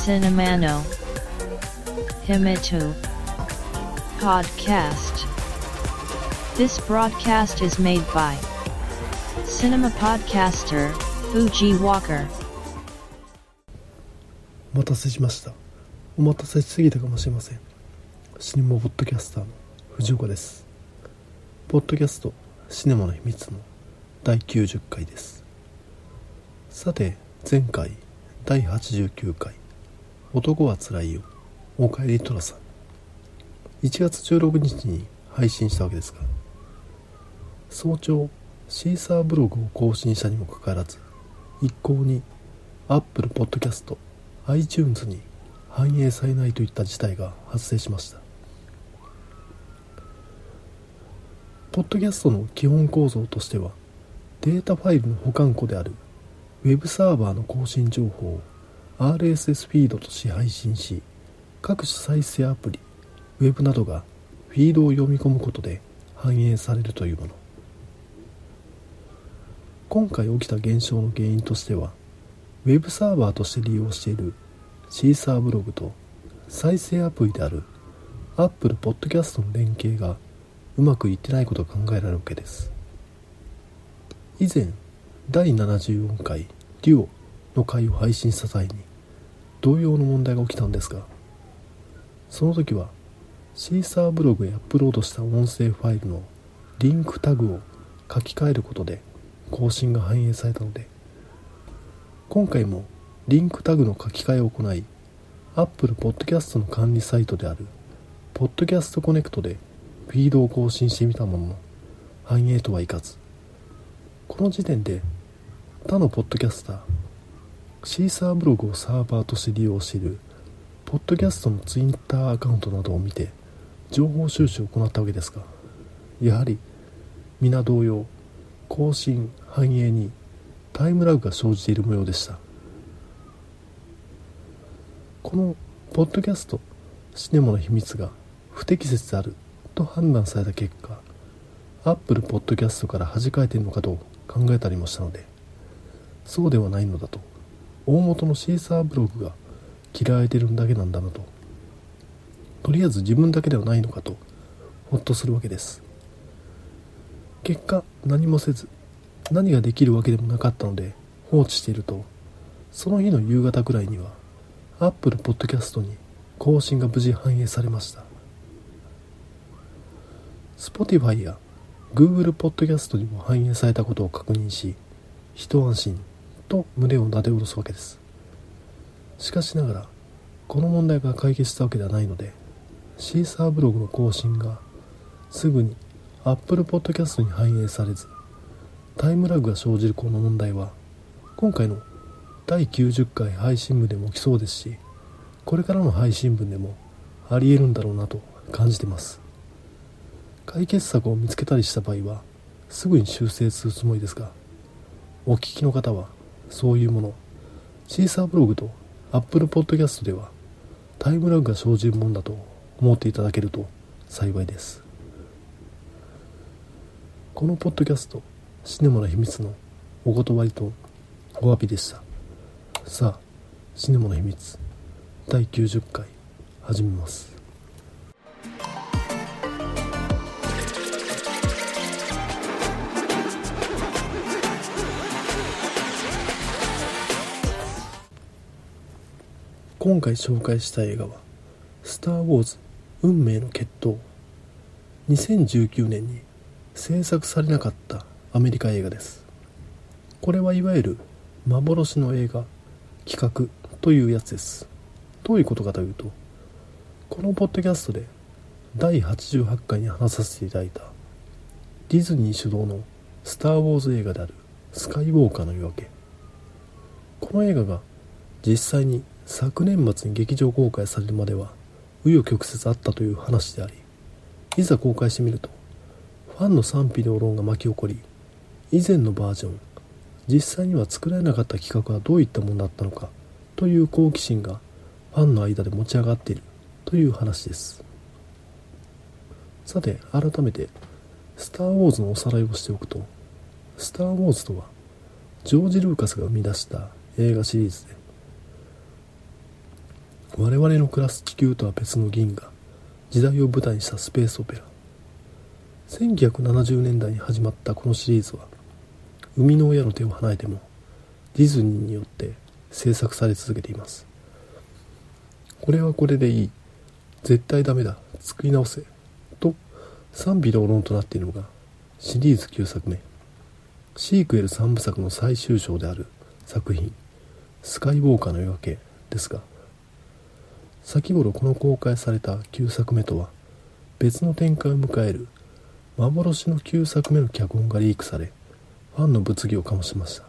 Cinemano Himitu Podcast This broadcast is made by Cinema Podcaster Fuji Walker お待たせしましたお待たせしすぎたかもしれませんシネマポッドキャスターの藤岡ですポッドキャストシネマの秘密の第90回です。さて前回第89回。男はつらいよ。おかえりトラさん。1月16日に配信したわけですが早朝シーサーブログを更新したにもかかわらず一向に Apple Podcast iTunes に反映されないといった事態が発生しました。ポッドキャストの基本構造としてはデータファイルの保管庫である。Web サーバーの更新情報を RSS フィードとし配信し各種再生アプリ Web などがフィードを読み込むことで反映されるというもの。今回起きた現象の原因としては Web サーバーとして利用しているシーサーブログと再生アプリである Apple Podcast の連携がうまくいってないことが考えられるわけです。以前第74回デュオの回を配信した際に同様の問題が起きたんですがその時はシーサーブログへアップロードした音声ファイルのリンクタグを書き換えることで更新が反映されたので今回もリンクタグの書き換えを行い Apple Podcast の管理サイトである Podcast Connect でフィードを更新してみたものの反映とはいかず。この時点で他のポッドキャスターシーサーブログをサーバーとして利用しているポッドキャストのツイッターアカウントなどを見て情報収集を行ったわけですがやはり皆同様更新反映にタイムラグが生じている模様でした。このポッドキャストシネマの秘密が不適切であると判断された結果アップルポッドキャストから弾かれているのかと考えたりもしたのでそうではないのだと大元のシーサーブログが嫌われてるだけなんだなととりあえず自分だけではないのかとほっとするわけです。結果何もせず何ができるわけでもなかったので放置しているとその日の夕方くらいには Apple Podcast に更新が無事反映されました。Spotify や Google Podcast にも反映されたことを確認し一安心と胸をなで下ろすわけです。しかしながらこの問題が解決したわけではないのでシーサーブログの更新がすぐに Apple Podcast に反映されずタイムラグが生じるこの問題は今回の第90回配信分でも起きそうですしこれからの配信分でもありえるんだろうなと感じてます。解決策を見つけたりした場合はすぐに修正するつもりですがお聞きの方はそういうものシーサーブログと Apple Podcast ではタイムラグが生じるものだと思っていただけると幸いです。このポッドキャストシネマの秘密のお断りとお詫びでした。さあシネマの秘密第90回始めます。今回紹介した映画は「スター・ウォーズ運命の決闘」2019年に制作されなかったアメリカ映画です。これはいわゆる幻の映画企画というやつです。どういうことかというとこのポッドキャストで第88回に話させていただいたディズニー主導のスター・ウォーズ映画であるスカイウォーカーの夜明け。この映画が実際に昨年末に劇場公開されるまでは紆余曲折あったという話でありいざ公開してみるとファンの賛否両論が巻き起こり以前のバージョン実際には作られなかった企画はどういったものだったのかという好奇心がファンの間で持ち上がっているという話です。さて改めて「スター・ウォーズ」のおさらいをしておくとスター・ウォーズとはジョージ・ルーカスが生み出した映画シリーズで我々の暮らす地球とは別の銀河。時代を舞台にしたスペースオペラ。1970年代に始まったこのシリーズは生みの親の手を離れてもディズニーによって制作され続けています。これはこれでいい。絶対ダメだ。作り直せ。と賛否両論となっているのがシリーズ9作目。シークエル3部作の最終章である作品「スカイウォーカーの夜明け」ですが先頃この公開された9作目とは別の展開を迎える幻の9作目の脚本がリークされファンの物議を醸しました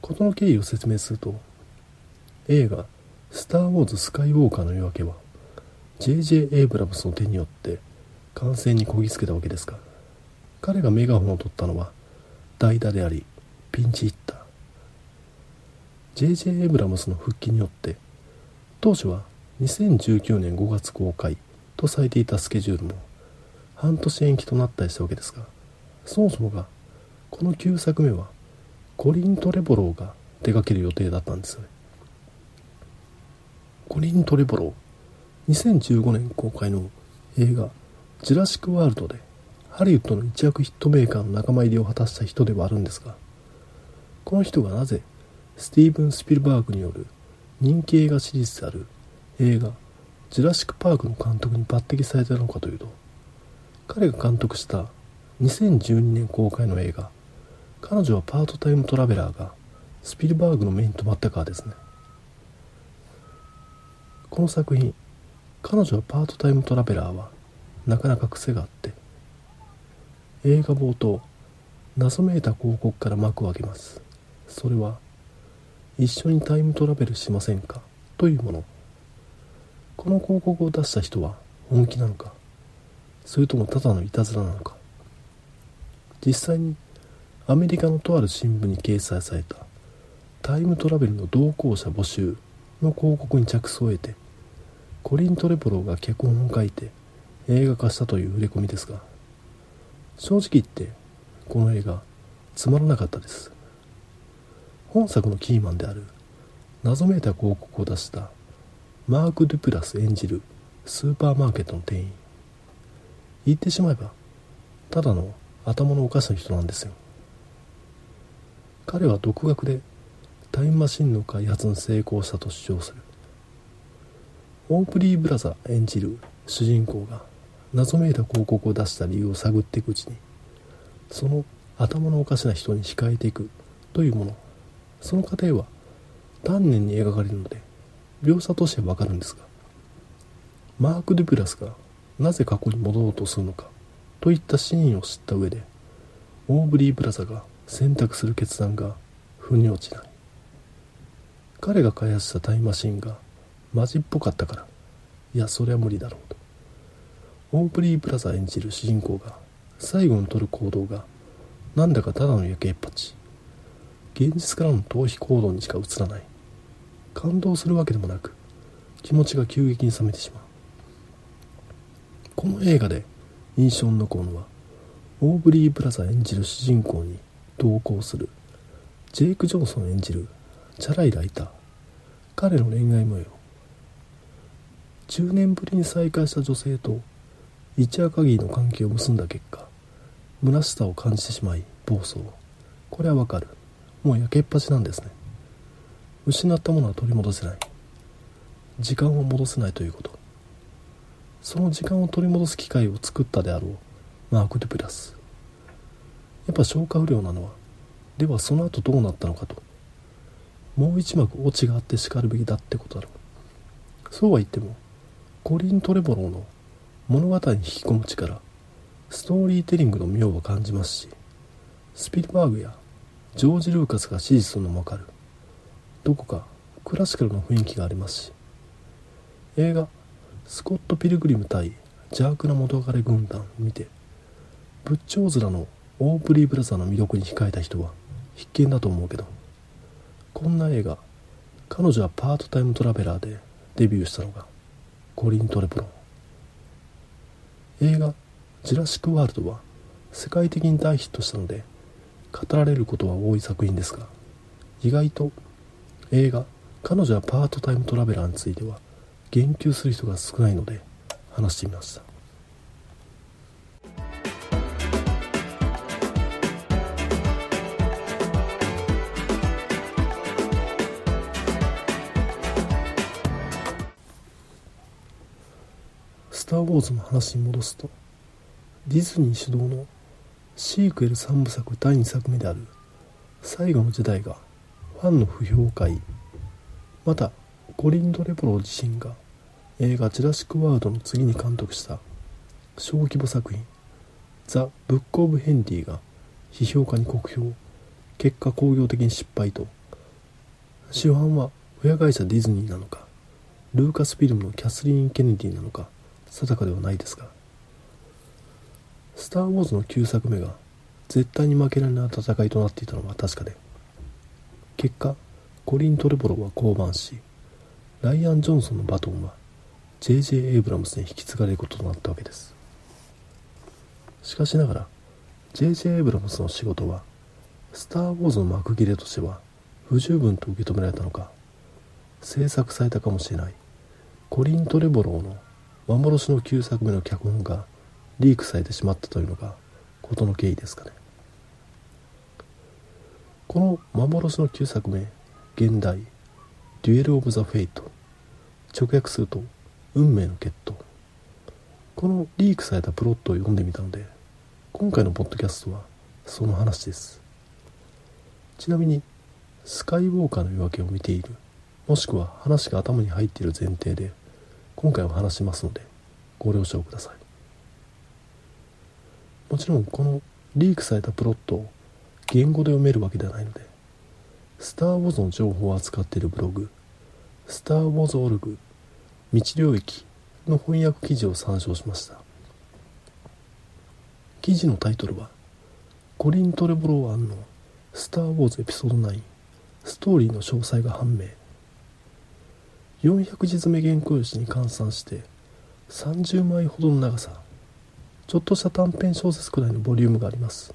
事の経緯を説明すると映画「スター・ウォーズ・スカイウォーカーの夜明け」は J.J. エイブラムスの手によって完成にこぎつけたわけですが彼がメガホンを取ったのは代打でありピンチヒッター J.J. エイブラムスの復帰によって当初は2019年5月公開とされていたスケジュールも半年延期となったりしたわけですがそもそもがこの9作目はコリン・トレボローが手掛ける予定だったんですよね。コリン・トレボロー2015年公開の映画「ジュラシック・ワールド」でハリウッドの一躍ヒットメーカーの仲間入りを果たした人ではあるんですがこの人がなぜスティーブン・スピルバーグによる人気映画シリーズである。映画「ジュラシック・パーク」の監督に抜擢されたのかというと彼が監督した2012年公開の映画「彼女はパートタイムトラベラー」がスピルバーグの目に留まったからですね。この作品「彼女はパートタイムトラベラー」はなかなか癖があって映画冒頭謎めいた広告から幕を開けます。それは一緒にタイムトラベルしませんか？というもの。この広告を出した人は本気なのか？それともただのいたずらなのか？実際にアメリカのとある新聞に掲載されたタイムトラベルの同行者募集の広告に着想を得てコリン・トレポローが脚本を書いて映画化したという触れ込みですが正直言ってこの映画つまらなかったです。本作のキーマンである。謎めいた広告を出した。マーク・デュプラス演じる。スーパーマーケットの店員。言ってしまえばただの頭のおかしな人なんですよ。彼は独学でタイムマシンの開発に成功したと主張する。オープリー・ブラザー演じる。主人公が謎めいた広告を出した理由を探っていくうちにその頭のおかしな人に控えていくというもの。その過程は丹念に描かれるので描写としてはわかるんですがマーク・デュプラスがなぜ過去に戻ろうとするのかといった真意を知った上でオーブリー・ブラザが選択する決断が腑に落ちない。彼が開発したタイムマシンがマジっぽかったからいやそれは無理だろうと。オーブリー・ブラザ演じる主人公が最後に取る行動がなんだかただの焼けっぱち。現実からの逃避行動にしか映らない。感動するわけでもなく気持ちが急激に冷めてしまう。この映画で印象に残るのはオーブリー・ブラザー演じる主人公に同行するジェイク・ジョンソン演じるチャラいライター。彼の恋愛模様。10年ぶりに再会した女性と一夜限りの関係を結んだ結果虚しさを感じてしまい暴走。これはわかる。もう焼けっぱちなんですね。失ったものは取り戻せない。時間を戻せないということ。その時間を取り戻す機会を作ったであろう。マーク・デュプラス。やっぱ消化不良なのはではその後どうなったのかと。もう一幕オチがあってしかるべきだってことだろう。そうは言ってもコリン・トレボローの物語に引き込む力ストーリーテリングの妙は感じますしスピルバーグやジョージ・ルーカスが指示するのもわかる。どこかクラシカルな雰囲気がありますし。映画「スコット・ピルグリム対邪悪な元彼軍団」見て仏頂面のオープリー・ブラザーの魅力に控えた人は必見だと思うけど。こんな映画彼女はパートタイムトラベラーでデビューしたのがコリン・トレプロン。映画「ジュラシック・ワールド」は世界的に大ヒットしたので語られることは多い作品ですが意外と映画「彼女はパートタイムトラベラー」については言及する人が少ないので話してみました。スター・ウォーズの話に戻すとディズニー主導のシークエル3部作第2作目である。最後の時代がファンの不評を買いまたコリン・ドレボロ自身が映画「ジュラシック・ワールド」の次に監督した小規模作品「ザ・ブック・オブ・ヘンリー」が批評家に酷評結果興行的に失敗と主犯は親会社ディズニーなのかルーカスフィルムのキャスリーン・ケネディなのか定かではないですが「スター・ウォーズ」の9作目が絶対に負けられない戦いとなっていたのは確かで結果コリン・トレボロは降板しライアン・ジョンソンのバトンは J.J. エイブラムスに引き継がれることとなったわけですしかしながら J.J. エイブラムスの仕事はスター・ウォーズの幕切れとしては不十分と受け止められたのか制作されたかもしれないコリン・トレボローの幻の9作目の脚本がリークされてしまったというのが事の経緯ですかね。この幻の9作目現代「デュエル・オブ・ザ・フェイト」直訳すると「運命の決闘」このリークされたプロットを読んでみたので今回のポッドキャストはその話です。ちなみにスカイウォーカーの夜明けを見ているもしくは話が頭に入っている前提で今回は話しますのでご了承ください。もちろんこのリークされたプロットを言語で読めるわけではないのでスター・ウォーズの情報を扱っているブログスター・ウォーズオルグ道領域の翻訳記事を参照しました。記事のタイトルはコリン・トレボロワンの「スター・ウォーズエピソード9ストーリーの詳細が判明」400字詰め原稿用紙に換算して30枚ほどの長さちょっとした短編小説くらいのボリュームがあります。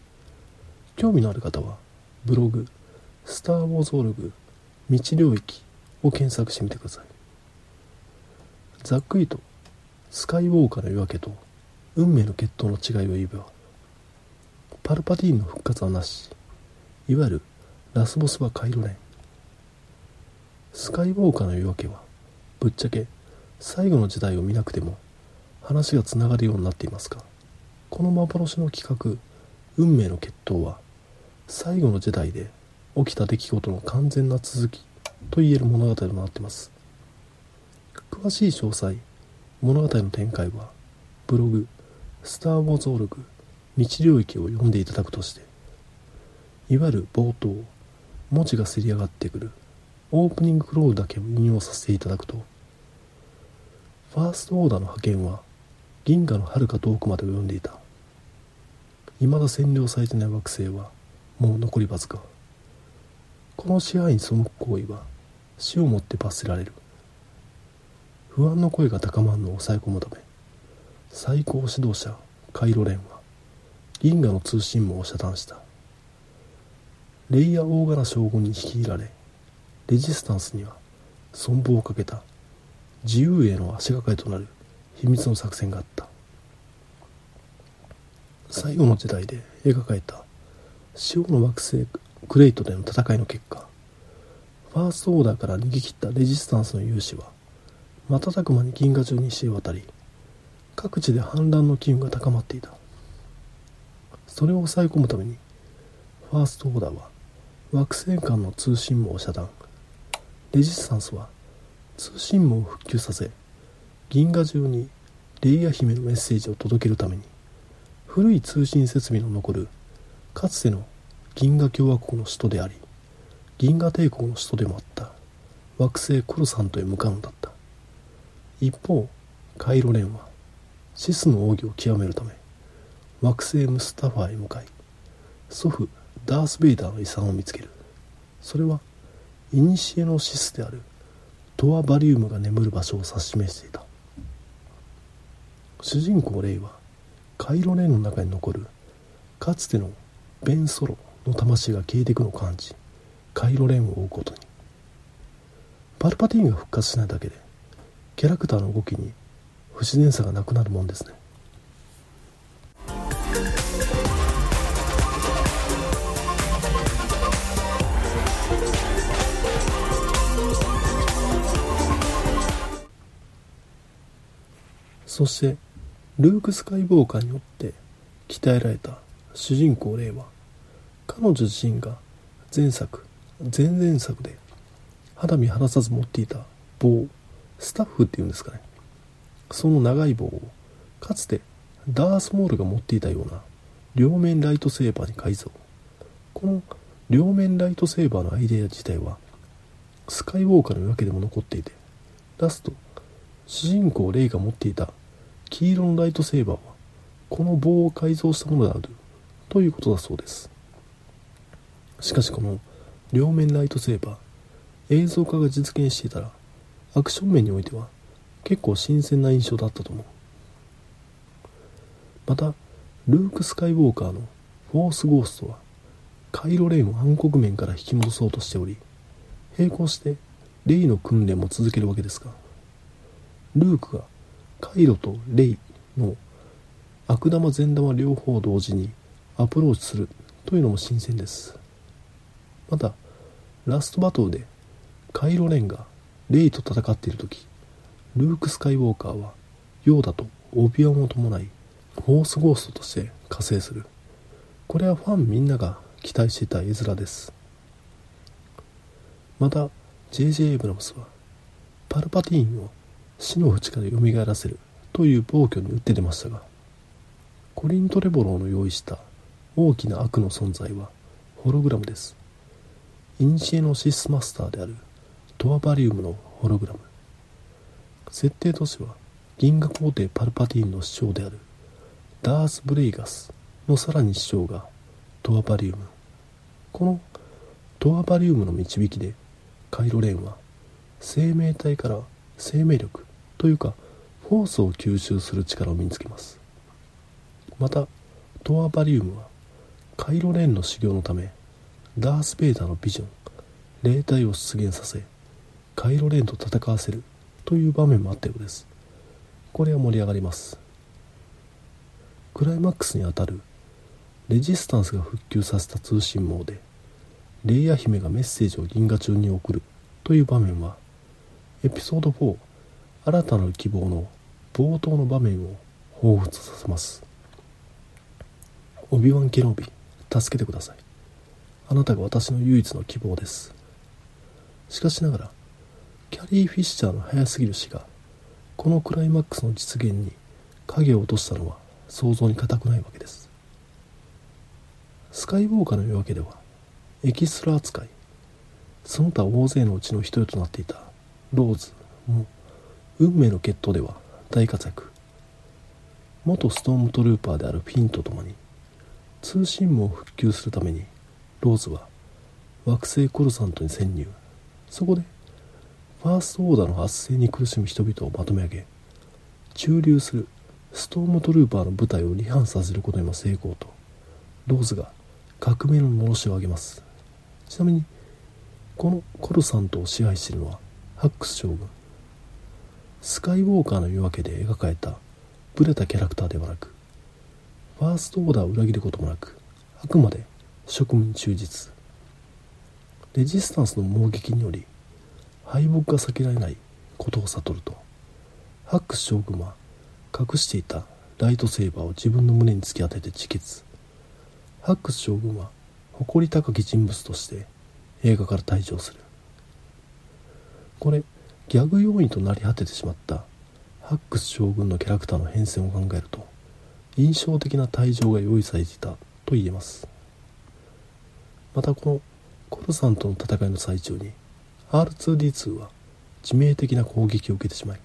興味のある方はブログ「スター・ウォーズ・オルグ道領域」を検索してみてください。ざっくりとスカイウォーカーの夜明けと運命の決闘の違いを言えばパルパティーンの復活はなし。いわゆるラスボスはカイロレンスカイウォーカーの夜明けはぶっちゃけ最後の時代を見なくても話がつながるようになっていますがこの幻の企画運命の決闘は最後の時代で起きた出来事の完全な続きと言える物語となっています。詳しい詳細物語の展開はブログ「スター・ウォーズ・オルグ道領域」を読んでいただくとしていわゆる冒頭文字がせり上がってくるオープニングクロールだけを引用させていただくとファーストオーダーの派遣は銀河の遥か遠くまで及んでいた。未だ占領されてない惑星はもう残りわずか。この支配に背く行為は死をもって罰せられる。不安の声が高まるのを抑え込むため最高指導者カイロレンは銀河の通信網を遮断した。レイヤー大柄将軍に率いられレジスタンスには存亡をかけた自由への足がかりとなる秘密の作戦があった。最後の時代で描かれた死の惑星クレイトでの戦いの結果。ファーストオーダーから逃げ切ったレジスタンスの勇士は瞬く間に銀河中に知れ渡り各地で反乱の機運が高まっていた。それを抑え込むためにファーストオーダーは惑星間の通信網を遮断。レジスタンスは通信網を復旧させ銀河中にレイヤ姫のメッセージを届けるために古い通信設備の残るかつての銀河共和国の首都であり銀河帝国の首都でもあった惑星コルサントへ向かうのだった。一方カイロレンはシスの奥義を極めるため惑星ムスタファへ向かい祖父ダース・ベイダーの遺産を見つける。それは古のシスであるトアバリウムが眠る場所を指し示していた。主人公レイはカイロレンの中に残るかつてのベン・ソロの魂が消えていくのを感じカイロレンを追うことに。パルパティーンが復活しないだけでキャラクターの動きに不自然さがなくなるもんですね。そしてルーク・スカイウォーカーによって鍛えられた主人公レイは彼女自身が前作前々作で肌身離さず持っていた棒スタッフっていうんですかね。その長い棒をかつてダースモールが持っていたような両面ライトセーバーに改造。この両面ライトセーバーのアイデア自体はスカイウォーカーのわけでも残っていてラスト主人公レイが持っていた黄色のライトセーバーはこの棒を改造したものであるということだそうです。しかしこの両面ライトセーバー映像化が実現していたらアクション面においては結構新鮮な印象だったと思う。またルーク・スカイウォーカーのフォース・ゴーストはカイロ・レインを暗黒面から引き戻そうとしており並行してレイの訓練も続けるわけですがルークがカイロとレイの悪玉善玉両方同時にアプローチするというのも新鮮ですまたラストバトルでカイロ・レンがレイと戦っている時ルーク・スカイウォーカーはヨーダとオビワンを伴いフォースゴーストとして加勢するこれはファンみんなが期待していた絵面ですまた J.J. エイブラムスはパルパティーンを死の淵から蘇らせるという暴挙に打って出ましたがコリン・トレボローの用意した大きな悪の存在はホログラムです。インシエのシスマスターであるトアバリウムのホログラム。設定としては銀河皇帝パルパティーンの師匠であるダース・ブレイガスのさらに師匠がトアバリウム。このトアバリウムの導きでカイロレンは生命体から生命力というかフォースを吸収する力を身につけます。またトアバリウムはカイロレンの修行のためダース・ベイダーのビジョン霊体を出現させカイロレンと戦わせるという場面もあったようです。これは盛り上がります。クライマックスにあたるレジスタンスが復旧させた通信網でレイヤ姫がメッセージを銀河中に送るという場面はエピソード4新たな希望の冒頭の場面を彷彿させます。オビワン・ケノビ助けてください。あなたが私の唯一の希望です。しかしながらキャリー・フィッシャーの早すぎる死がこのクライマックスの実現に影を落としたのは想像に難くないわけです。スカイウォーカーの夜明けではエキストラ扱いその他大勢のうちの一人となっていたローズも運命の決闘では大活躍。元ストームトルーパーであるフィンと共に通信網を復旧するためにローズは惑星コルサントに潜入。そこでファーストオーダーの圧政に苦しむ人々をまとめ上げ駐留するストームトルーパーの部隊を離反させることにも成功とローズが革命ののろしを上げます。ちなみにこのコルサントを支配しているのはハックス将軍。スカイウォーカーの夜明けで描かれたブレたキャラクターではなくファーストオーダーを裏切ることもなくあくまで職務に忠実。レジスタンスの猛撃により敗北が避けられないことを悟るとハックス将軍は隠していたライトセーバーを自分の胸に突き当てて自決。ハックス将軍は誇り高き人物として映画から退場する。これギャグ要因となり果ててしまったハックス将軍のキャラクターの変遷を考えると印象的な退場が用意されていたと言えます。またこのコルさんとの戦いの最中に R2D2 は致命的な攻撃を受けてしまい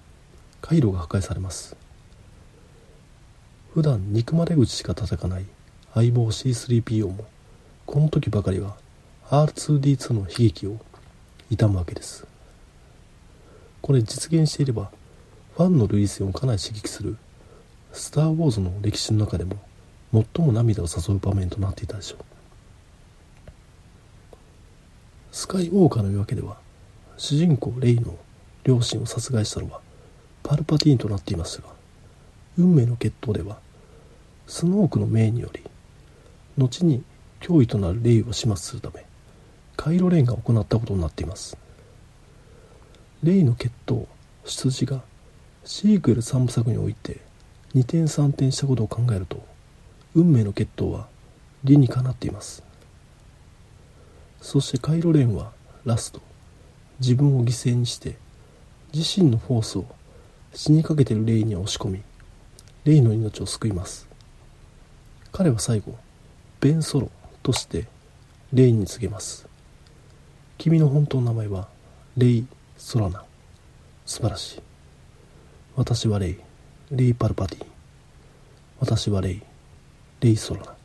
回路が破壊されます。普段憎まれ口しか叩かない相棒 C3PO もこの時ばかりは R2D2 の悲劇を悼むわけです。これ実現していればファンの類線をかなり刺激する「スター・ウォーズ」の歴史の中でも最も涙を誘う場面となっていたでしょう。スカイウォーカーの夜明けでは主人公レイの両親を殺害したのはパルパティーンとなっていましたが運命の決闘ではスノークの命により後に脅威となるレイを始末するためカイロレンが行ったことになっています。レイの決闘出自がシークエル3部作において2点3点したことを考えると運命の決闘は理にかなっています。そしてカイロレンはラスト自分を犠牲にして自身のフォースを死にかけているレイに押し込みレイの命を救います。彼は最後ベン・ソロとしてレイに告げます。君の本当の名前はレイ・ソラナ素晴らしい。私はレイ。レイ・パルパティ。私はレイ。レイ・ソラナ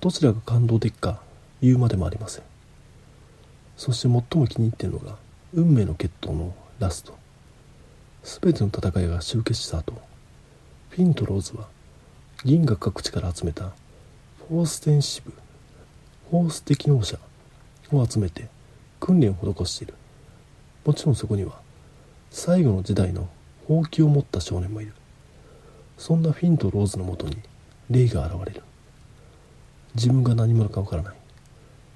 どちらが感動的か言うまでもありません。そして最も気に入っているのが運命の決闘のラスト。全ての戦いが終結した後フィンとローズは銀河各地から集めた Force-sensitive フォース適能者を集めて訓練を施している。もちろんそこには最後のジェダイのほうきを持った少年もいる。そんなフィンとローズのもとにレイが現れる。自分が何者かわからない。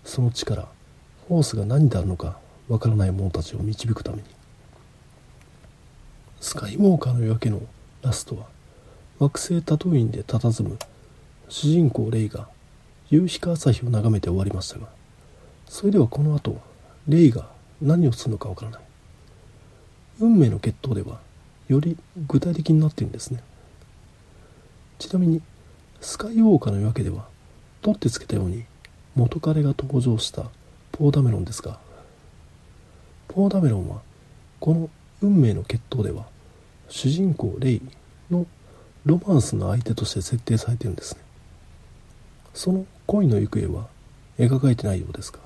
その力フォースが何であるのかわからない者たちを導くために。スカイウォーカーの夜明けのラストは惑星タトゥインで佇む主人公レイが夕日か朝日を眺めて終わりましたがそれではこの後レイが何をするのかわからない。運命の決闘ではより具体的になっているんですね。ちなみにスカイウォーカーの夜明けでは取ってつけたように元彼が登場したポーダメロンですがポーダメロンはこの運命の決闘では主人公レイのロマンスの相手として設定されているんですねその恋の行方は描かれてないようですが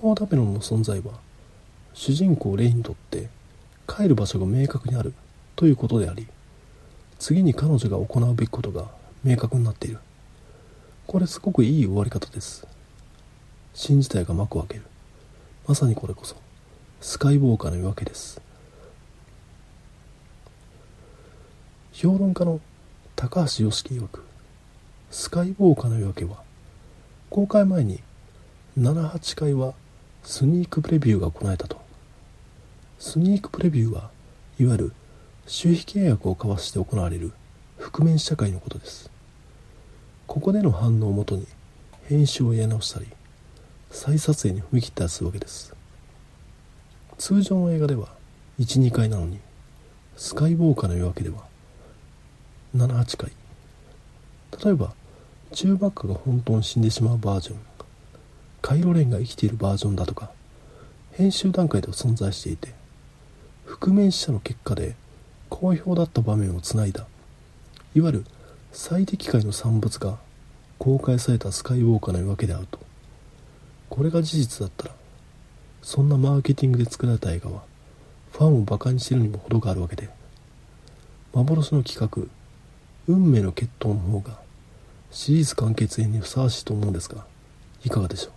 ポーダメロンの存在は主人公レイにとって帰る場所が明確にあるということであり次に彼女が行うべきことが明確になっている。これすごくいい終わり方です。新自体が幕を開ける。まさにこれこそスカイウォーカーの夜明けです。評論家の高橋良樹曰くスカイウォーカーの夜明けは公開前に78回はスニークプレビューが行われたと。スニークプレビューはいわゆる収費契約を交わして行われる覆面試写会のことです。ここでの反応をもとに編集をやり直したり再撮影に踏み切ったりするわけです。通常の映画では12回なのにスカイウォーカーの夜明けでは78回。例えばチューバックが本当に死んでしまうバージョン。カイロレンが生きているバージョンだとか編集段階では存在していて覆面試写の結果で好評だった場面をつないだいわゆる最適解の産物が公開されたスカイウォーカーのわけであると。これが事実だったらそんなマーケティングで作られた映画はファンをバカにしてるにも程があるわけで幻の企画運命の決闘の方がシリーズ完結編にふさわしいと思うんですがいかがでしょう？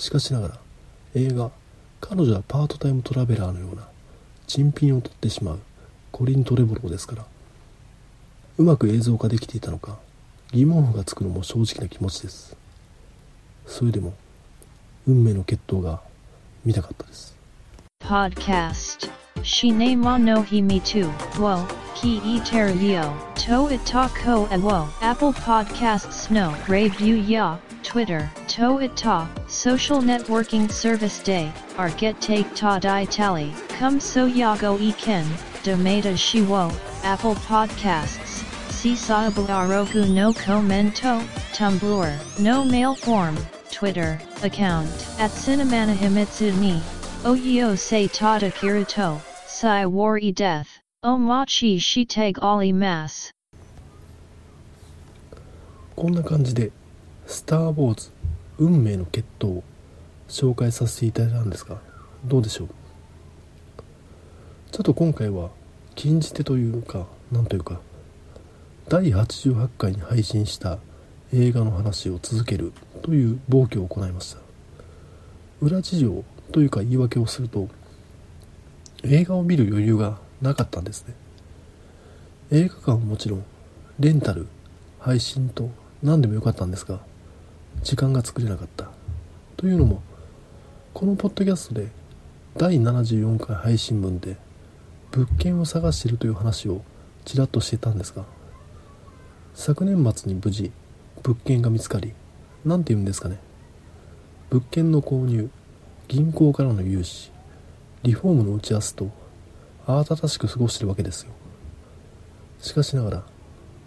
しかしながら映画彼女はパートタイムトラベラーのような珍品を取ってしまうコリン・トレボローですからうまく映像化できていたのか疑問符がつくのも正直な気持ちです。それでも運命の決闘が見たかったです。Podcast. Shinema no Himi 2 Wo Ki e Teruyo To Itako Awo Apple Podcasts No Review Ya Twitter To Ita Social Networking Service Day Arget Take Ta Dai Tally Come So Yago Iken Domata Shiwo Apple Podcasts Sisaabu Arogu no Commento Tumblr No Mail Form Twitter account at Cinemana Himitsu ni Oyo se tada kiruto Sai wari death Omachi shiteg ali mas こんな感じで「スター・ウォーズ運命の決闘」を紹介させていただいたんですがどうでしょう？ちょっと今回は禁じ手というかなんというか第88回に配信した映画の話を続けるという暴挙を行いました。裏事情というか言い訳をすると映画を見る余裕がなかったんですね。映画館はもちろんレンタル配信と何でもよかったんですが時間が作れなかった。というのもこのポッドキャストで第74回配信分で物件を探しているという話をちらっとしてたんですが昨年末に無事物件が見つかり何て言うんですかね。物件の購入銀行からの融資リフォームの打ち合わせと慌ただしく過ごしてるわけですよ。しかしながら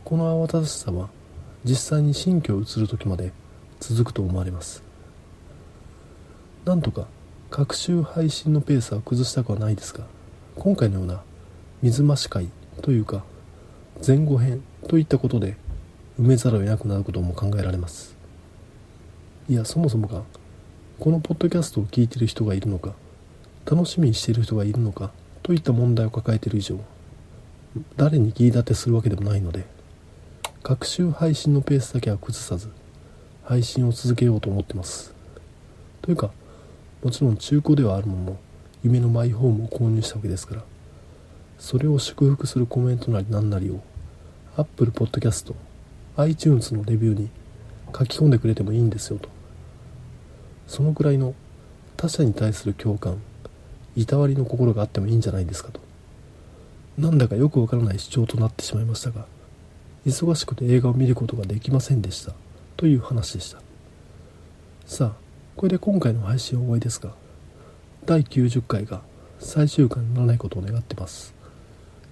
この慌ただしさは実際に新居を移る時まで続くと思われます。なんとか各週配信のペースは崩したくはないですが今回のような水増し会というか前後編といったことで埋めざるを得なくなることも考えられます。いやそもそもがこのポッドキャストを聞いている人がいるのか楽しみにしている人がいるのかといった問題を抱えている以上誰に聞い立てするわけでもないので各週配信のペースだけは崩さず配信を続けようと思ってます。というかもちろん中古ではあるものの夢のマイホームを購入したわけですからそれを祝福するコメントなり何なりを Apple Podcast iTunes のレビューに書き込んでくれてもいいんですよと。そのくらいの他者に対する共感いたわりの心があってもいいんじゃないですかと。なんだかよくわからない主張となってしまいましたが忙しくて映画を見ることができませんでしたという話でした。さあこれで今回の配信は終わりですが第90回が最終回にならないことを願ってます。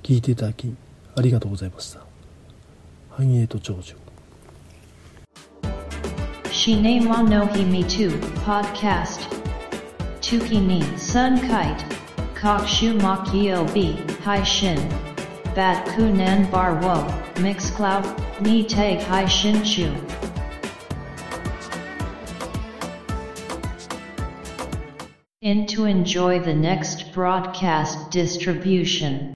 聞いていただきありがとうございました。繁栄と長寿。Shine wa no hi me too, podcast. Tuki ni sun kite. Kok shu makio b, hai shin. Bat kunan bar wo, mix cloud, ni tag hai shin chu. In to enjoy the next broadcast distribution.